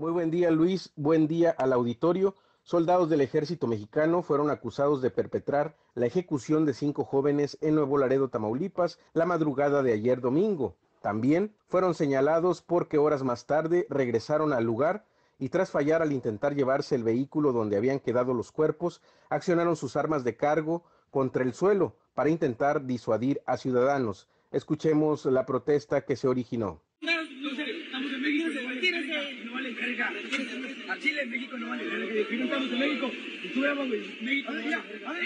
Muy buen día Luis, buen día al auditorio. Soldados del ejército mexicano fueron acusados de perpetrar la ejecución de cinco jóvenes en Nuevo Laredo, Tamaulipas, la madrugada de ayer domingo. También fueron señalados porque horas más tarde regresaron al lugar y tras fallar al intentar llevarse el vehículo donde habían quedado los cuerpos, accionaron sus armas de cargo contra el suelo para intentar disuadir a ciudadanos. Escuchemos la protesta que se originó. Verga. A Chile, en México no vale verga. Aquí no estamos en México. Y tú veamos, güey. México. A ver,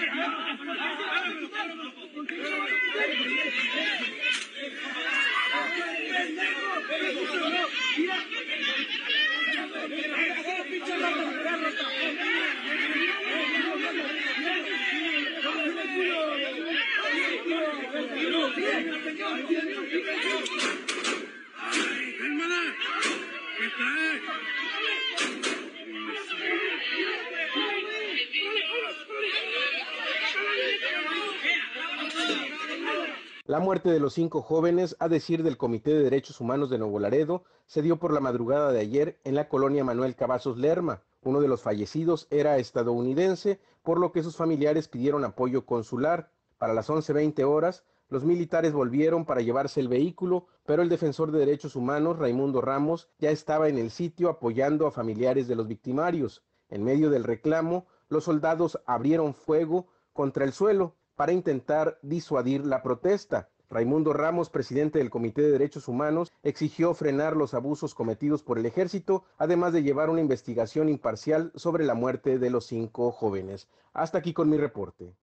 La muerte de los cinco jóvenes, a decir del Comité de Derechos Humanos de Nuevo Laredo, se dio por la madrugada de ayer en la colonia Manuel Cavazos Lerma. Uno de los fallecidos era estadounidense, por lo que sus familiares pidieron apoyo consular. Para las 11.20 horas, los militares volvieron para llevarse el vehículo, pero el defensor de derechos humanos, Raimundo Ramos, ya estaba en el sitio apoyando a familiares de los victimarios. En medio del reclamo, los soldados abrieron fuego contra el suelo para intentar disuadir la protesta. Raimundo Ramos, presidente del Comité de Derechos Humanos, exigió frenar los abusos cometidos por el ejército, además de llevar una investigación imparcial sobre la muerte de los cinco jóvenes. Hasta aquí con mi reporte.